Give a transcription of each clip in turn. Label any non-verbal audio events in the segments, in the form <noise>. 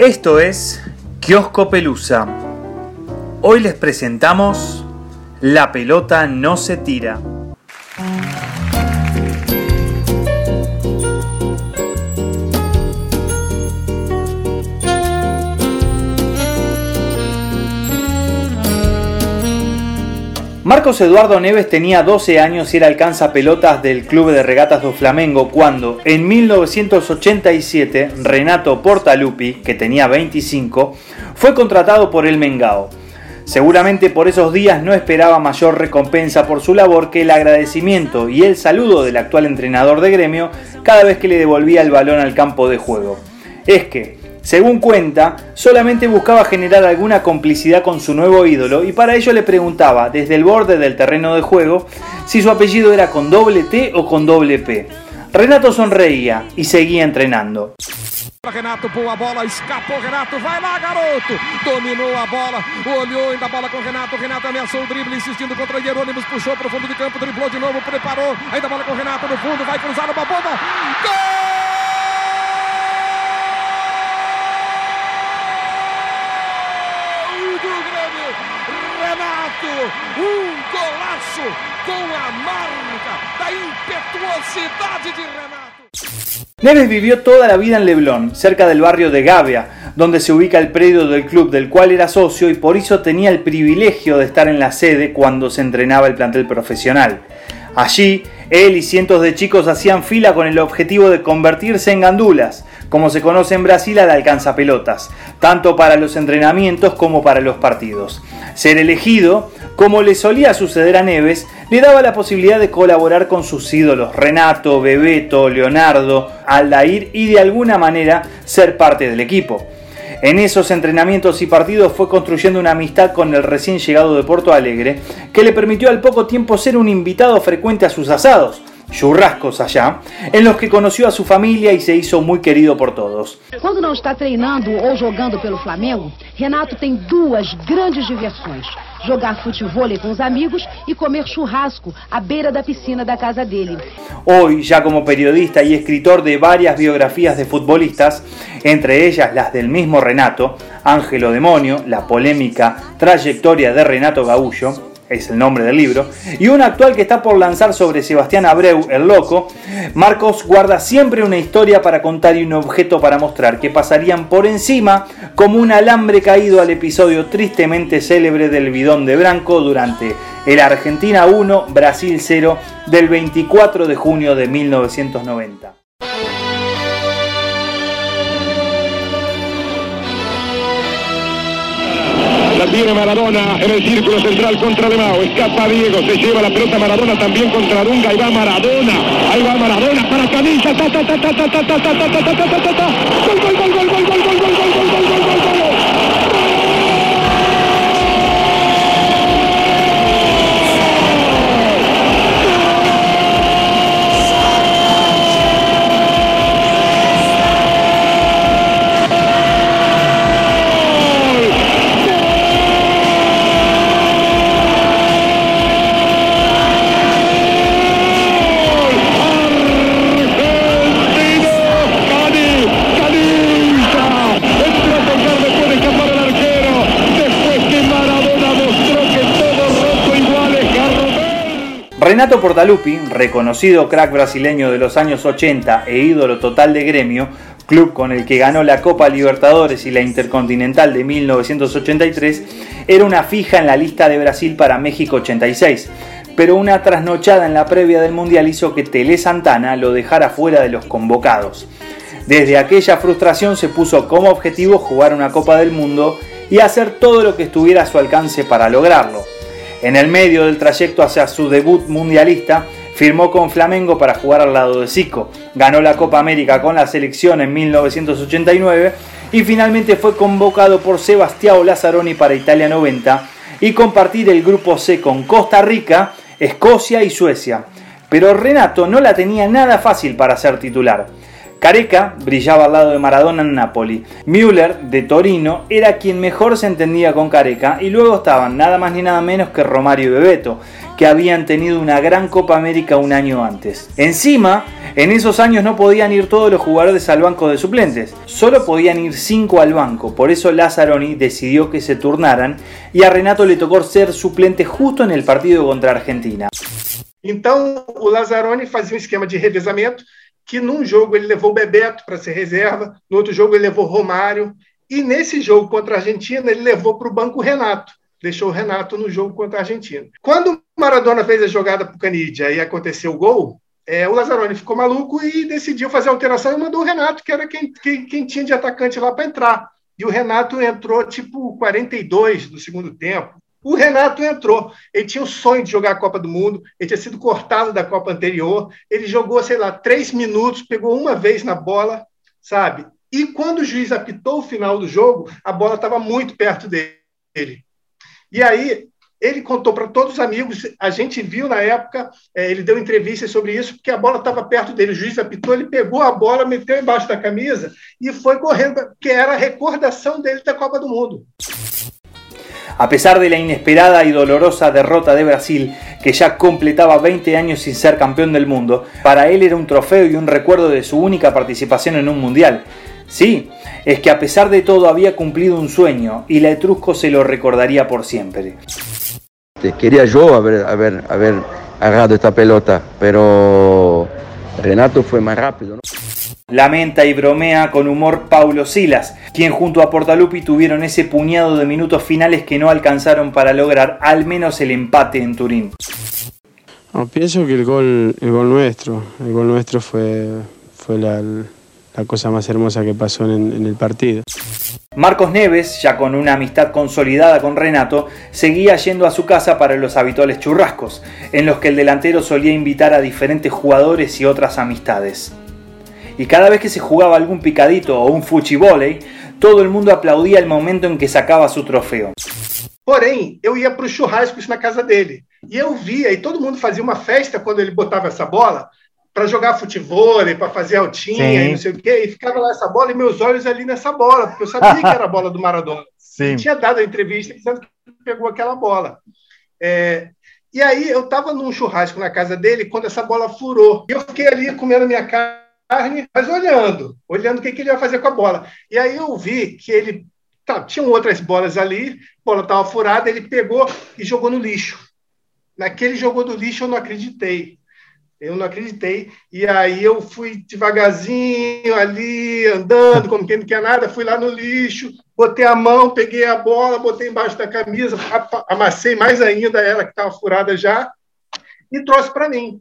Esto es Kiosco Pelusa. Hoy les presentamos La pelota no se tira. Marcos Eduardo Neves tenía 12 años y era alcanza pelotas del Club de Regatas do Flamengo cuando, en 1987, Renato Portaluppi, que tenía 25, fue contratado por el Mengao. Seguramente por esos días no esperaba mayor recompensa por su labor que el agradecimiento y el saludo del actual entrenador de gremio cada vez que le devolvía el balón al campo de juego. Es que, según cuenta, solamente buscaba generar alguna complicidad con su nuevo ídolo y para ello le preguntaba desde el borde del terreno de juego si su apellido era con doble T o con doble P. Renato sonreía y seguía entrenando. Renato boa bola, escapou Renato, vai lá garoto, dominou a bola, olhou ainda a bola com Renato, Renato ameaçou o drible, insistindo contra Jerônimos, puxou para o fundo de campo, driblou de novo, preparou, ainda a bola com Renato no fundo, vai cruzar uma bomba, gol! Um golaço com marca de Renato. Neves vivió toda la vida en Leblon, cerca del barrio de Gavia, donde se ubica el predio del club del cual era socio y por eso tenía el privilegio de estar en la sede cuando se entrenaba el plantel profesional. Allí, él y cientos de chicos hacían fila con el objetivo de convertirse en gandulas, como se conoce en Brasil al alcanzapelotas, tanto para los entrenamientos como para los partidos. Ser elegido, como le solía suceder a Neves, le daba la posibilidad de colaborar con sus ídolos Renato, Bebeto, Leonardo, Aldair y de alguna manera ser parte del equipo. En esos entrenamientos y partidos fue construyendo una amistad con el recién llegado de Porto Alegre, que le permitió al poco tiempo ser un invitado frecuente a sus asados, churrascos allá, en los que conoció a su familia y se hizo muy querido por todos. Quando não está treinando ou jogando pelo Flamengo, Renato tem duas grandes diversões: jogar futebol com os amigos e comer churrasco à beira da piscina da casa dele. Hoy, ya como periodista y escritor de varias biografías de futbolistas, entre ellas las del mismo Renato, Ángelo Demonio, la polémica trayectoria de Renato Gaullo, es el nombre del libro, y una actual que está por lanzar sobre Sebastián Abreu, el loco, Marcos guarda siempre una historia para contar y un objeto para mostrar que pasarían por encima como un alambre caído al episodio tristemente célebre del bidón de Branco durante el Argentina 1, Brasil 0 del 24 de junio de 1990. La tiene Maradona en el círculo central contra Lemao. Escapa Diego, se lleva la pelota Maradona también contra Dunga. Ahí va Maradona. Ahí va Maradona para Canilla. Ta ta ta ta ta ta ta Renato Portaluppi, reconocido crack brasileño de los años 80 e ídolo total de gremio, club con el que ganó la Copa Libertadores y la Intercontinental de 1983, era una fija en la lista de Brasil para México 86, pero una trasnochada en la previa del Mundial hizo que Tele Santana lo dejara fuera de los convocados. Desde aquella frustración se puso como objetivo jugar una Copa del Mundo y hacer todo lo que estuviera a su alcance para lograrlo. En el medio del trayecto hacia su debut mundialista, firmó con Flamengo para jugar al lado de Zico, ganó la Copa América con la selección en 1989 y finalmente fue convocado por Sebastião Lazzaroni para Italia 90 y compartir el grupo C con Costa Rica, Escocia y Suecia. Pero Renato no la tenía nada fácil para ser titular. Careca brillaba al lado de Maradona en Napoli. Müller, de Torino, era quien mejor se entendía con Careca y luego estaban nada más ni nada menos que Romario y Bebeto, que habían tenido una gran Copa América un año antes. Encima, en esos años no podían ir todos los jugadores al banco de suplentes, solo podían ir 5 al banco, por eso Lazzaroni decidió que se turnaran y a Renato le tocó ser suplente justo en el partido contra Argentina. Então, o Lazzaroni fazia um esquema de revezamento, que num jogo ele levou Bebeto para ser reserva, no outro jogo ele levou Romário, e nesse jogo contra a Argentina ele levou para o banco Renato deixou o Renato no jogo contra a Argentina. Quando o Maradona fez a jogada para o Canidia e aconteceu o gol, é, o Lazzaroni ficou maluco e decidiu fazer a alteração e mandou o Renato, que era quem, quem, quem tinha de atacante lá para entrar. E o Renato entrou tipo 42 do segundo tempo. O Renato entrou. Ele tinha o sonho de jogar a Copa do Mundo. Ele tinha sido cortado da Copa anterior. Ele jogou, sei lá, três minutos, pegou uma vez na bola, sabe? E quando o juiz apitou o final do jogo, a bola estava muito perto dele. E aí ele contou para todos os amigos, a gente viu na época, é, ele deu entrevistas sobre isso, porque a bola estava perto dele, o juiz apitou, ele pegou a bola, meteu embaixo da camisa e foi correndo, que era a recordação dele da Copa do Mundo. A pesar de la inesperada y dolorosa derrota de Brasil, que ya completaba 20 años sin ser campeón del mundo, para él era un trofeo y un recuerdo de su única participación en un mundial. Sí, es que a pesar de todo había cumplido un sueño y la Etrusco se lo recordaría por siempre. Quería yo haber, agarrado esta pelota, pero Renato fue más rápido. Lamenta y bromea con humor Paulo Silas, quien junto a Portalupi tuvieron ese puñado de minutos finales que no alcanzaron para lograr al menos el empate en Turín. No, pienso que el gol, el gol nuestro, el gol nuestro fue, fue la, la cosa más hermosa que pasó en, en el partido. Marcos Neves, ya con una amistad consolidada con Renato, seguía yendo a su casa para los habituales churrascos, en los que el delantero solía invitar a diferentes jugadores y otras amistades. Y cada vez que se jugaba algún picadito o un fuchibóley, todo el mundo aplaudía el momento en que sacaba su trofeo. Porém, eu ia para os churrascos na casa dele. E eu via, e todo mundo fazia uma festa quando ele botava essa bola, para jogar futebol, para fazer altinha Sim. e não sei o quê, e ficava lá essa bola e meus olhos ali nessa bola, porque eu sabia que era a bola do Maradona. <laughs> Sim. tinha dado a entrevista dizendo que pegou aquela bola. É, e aí eu estava num churrasco na casa dele quando essa bola furou. E eu fiquei ali comendo minha carne, mas olhando, olhando o que, que ele ia fazer com a bola. E aí eu vi que ele tá, tinham outras bolas ali, a bola estava furada, ele pegou e jogou no lixo. Naquele jogou no lixo eu não acreditei. Eu não acreditei. E aí eu fui devagarzinho ali, andando, como quem não quer nada, fui lá no lixo, botei a mão, peguei a bola, botei embaixo da camisa, amassei mais ainda ela que estava furada já, y trouxe para mí.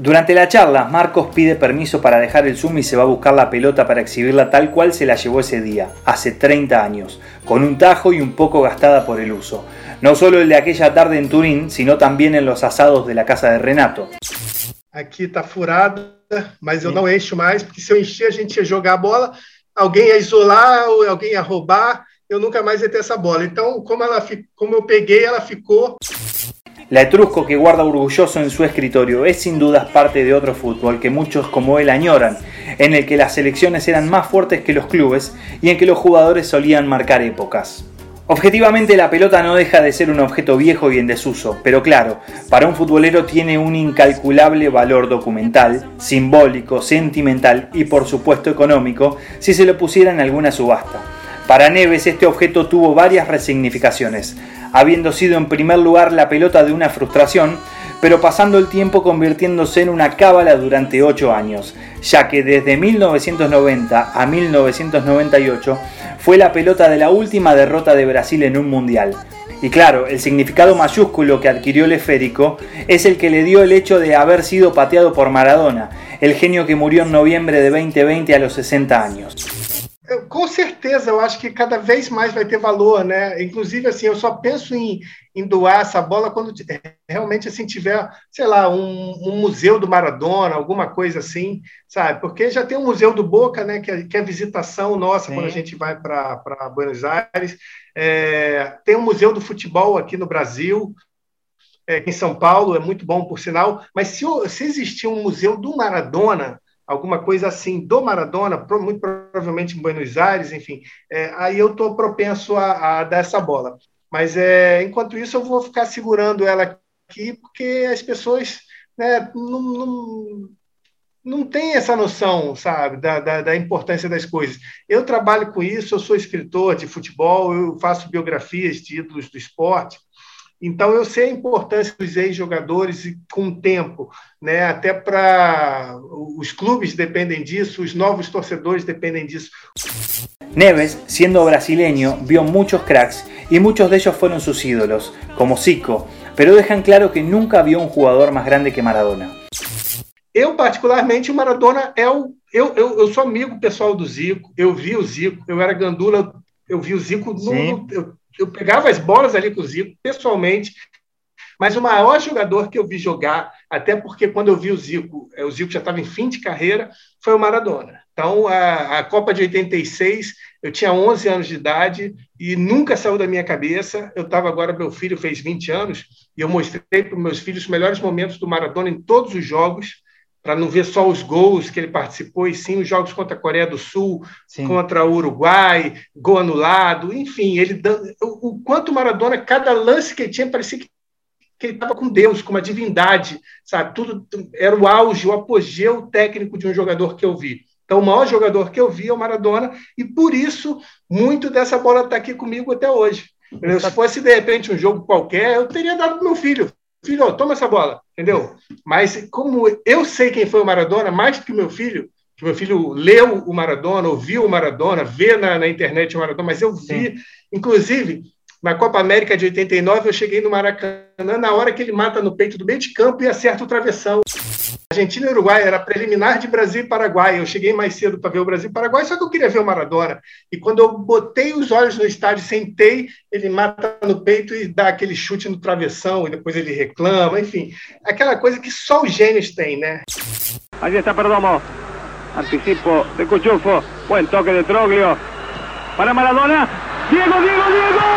Durante la charla, Marcos pide permiso para dejar el Zoom y se va a buscar la pelota para exhibirla tal cual se la llevó ese día, hace 30 años, con un tajo y un poco gastada por el uso. No solo el de aquella tarde en Turín, sino también en los asados de la casa de Renato. Aqui está furada, mas eu não encho mais, porque se eu encher a gente ia jogar a bola, alguém ia isolar, alguém ia roubar, eu nunca mais ia ter essa bola. Então, como, ela, como eu peguei, ela ficou La Etrusco que guarda orgulloso en su escritorio es sin dudas parte de otro fútbol que muchos como él añoran, en el que las selecciones eran más fuertes que los clubes y en que los jugadores solían marcar épocas. Objetivamente la pelota no deja de ser un objeto viejo y en desuso, pero claro, para un futbolero tiene un incalculable valor documental, simbólico, sentimental y por supuesto económico si se lo pusiera en alguna subasta. Para Neves este objeto tuvo varias resignificaciones, habiendo sido en primer lugar la pelota de una frustración, pero pasando el tiempo convirtiéndose en una cábala durante 8 años, ya que desde 1990 a 1998 fue la pelota de la última derrota de Brasil en un mundial. Y claro, el significado mayúsculo que adquirió el esférico es el que le dio el hecho de haber sido pateado por Maradona, el genio que murió en noviembre de 2020 a los 60 años. Eu, com certeza, eu acho que cada vez mais vai ter valor, né? Inclusive, assim, eu só penso em, em doar essa bola quando realmente assim tiver, sei lá, um, um, museu do Maradona, alguma coisa assim, sabe? Porque já tem um museu do Boca, né? Que é, que é a visitação nossa Sim. quando a gente vai para Buenos Aires. É, tem um museu do futebol aqui no Brasil, é, em São Paulo, é muito bom, por sinal. Mas se, se existir um museu do Maradona alguma coisa assim do Maradona, muito provavelmente em Buenos Aires, enfim, é, aí eu estou propenso a, a, dar essa bola. Mas é, enquanto isso, eu vou ficar segurando ela aqui, porque as pessoas né, não, não, não têm essa noção, sabe, da, da, da, importância das coisas. Eu trabalho com isso, eu sou escritor de futebol, eu faço biografias de ídolos do esporte, então, eu sei a importância dos ex-jogadores com o tempo, né? até para os clubes dependem disso, os novos torcedores dependem disso. Neves, siendo brasileño, vio muchos cracks y muchos de ellos fueron sus ídolos, como Zico, pero dejan claro que nunca vio un jugador más grande que Maradona. Eu, particularmente, o Maradona é o. Eu, eu, eu sou amigo pessoal do Zico, eu vi o Zico, eu era gandula, eu vi o Zico no, eu, eu pegava as bolas ali com o Zico, pessoalmente, mas o maior jogador que eu vi jogar, até porque quando eu vi o Zico, é, o Zico já estava em fim de carreira, foi o Maradona. Então, a, a, Copa de 86, eu tinha 11 anos de idade e nunca saiu da minha cabeça. Eu estava agora, meu filho fez 20 anos, e eu mostrei para os meus filhos os melhores momentos do Maradona em todos os jogos para não ver só os gols que ele participou, e sim os jogos contra a Coreia do Sul, sim. contra o Uruguai, gol anulado, enfim, ele o, quanto Maradona, cada lance que ele tinha, parecia que, que ele estava com Deus, com uma divindade, sabe? Tudo era o auge, o apogeu técnico de um jogador que eu vi. Então, o maior jogador que eu vi é o Maradona, e por isso, muito dessa bola está aqui comigo até hoje. Se fosse, de repente, um jogo qualquer, eu teria dado para meu filho filho, toma essa bola, entendeu? Mas como eu sei quem foi o Maradona, mais do que meu filho, que meu filho leu o Maradona, ouviu o Maradona, vê na, na internet o Maradona, mas eu vi, Sim. inclusive, na Copa América de 89, eu cheguei no Maracanã na hora que ele mata no peito do meio de campo e acerta o travessão. Argentina e Uruguai era preliminar de Brasil e Paraguai. Eu cheguei mais cedo para ver o Brasil e Paraguai, só que eu queria ver o Maradona. E quando eu botei os olhos no estádio, sentei, ele mata no peito e dá aquele chute no travessão, e depois ele reclama, enfim. Aquela coisa que só os gênios têm, né? Aí está Perdomo. Anticipo de Cuchufo. Buen toque de Troglio. Para Maradona. Diego, Diego, Diego.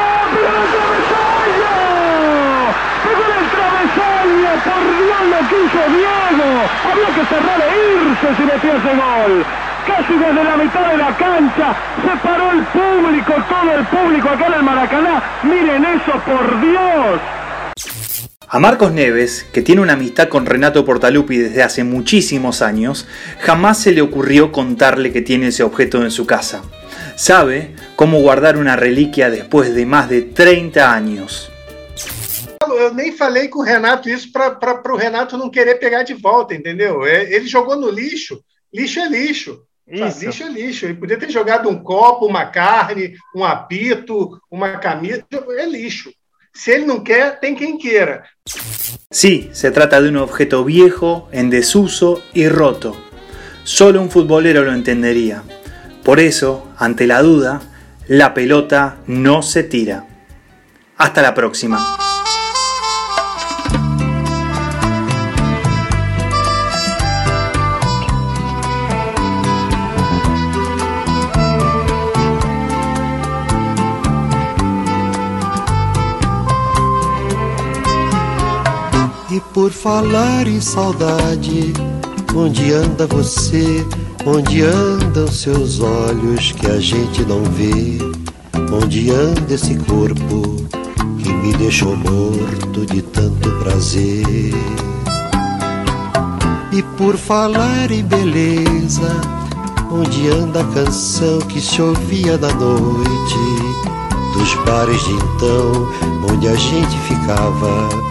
Que Diego! Había que cerrar e irse si metió ese gol. Casi desde la mitad de la cancha se paró el público, todo el público acá en el Maracaná. Miren eso, por Dios. A Marcos Neves, que tiene una amistad con Renato Portaluppi desde hace muchísimos años, jamás se le ocurrió contarle que tiene ese objeto en su casa. Sabe cómo guardar una reliquia después de más de 30 años. Eu nem falei com o Renato isso para o Renato não querer pegar de volta, entendeu? Ele jogou no lixo. Lixo é lixo. Lixo é lixo. Ele podia ter jogado um copo, uma carne, um apito, uma camisa. É lixo. Si él no quiere, ten quien quiera. Sí, se trata de un objeto viejo, en desuso y roto. Solo un futbolero lo entendería. Por eso, ante la duda, la pelota no se tira. Hasta la próxima. Por falar em saudade, onde anda você? Onde andam seus olhos que a gente não vê? Onde anda esse corpo que me deixou morto de tanto prazer? E por falar em beleza, onde anda a canção que se ouvia na noite? Dos bares de então, onde a gente ficava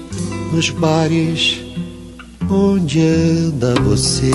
nos bares, onde anda você?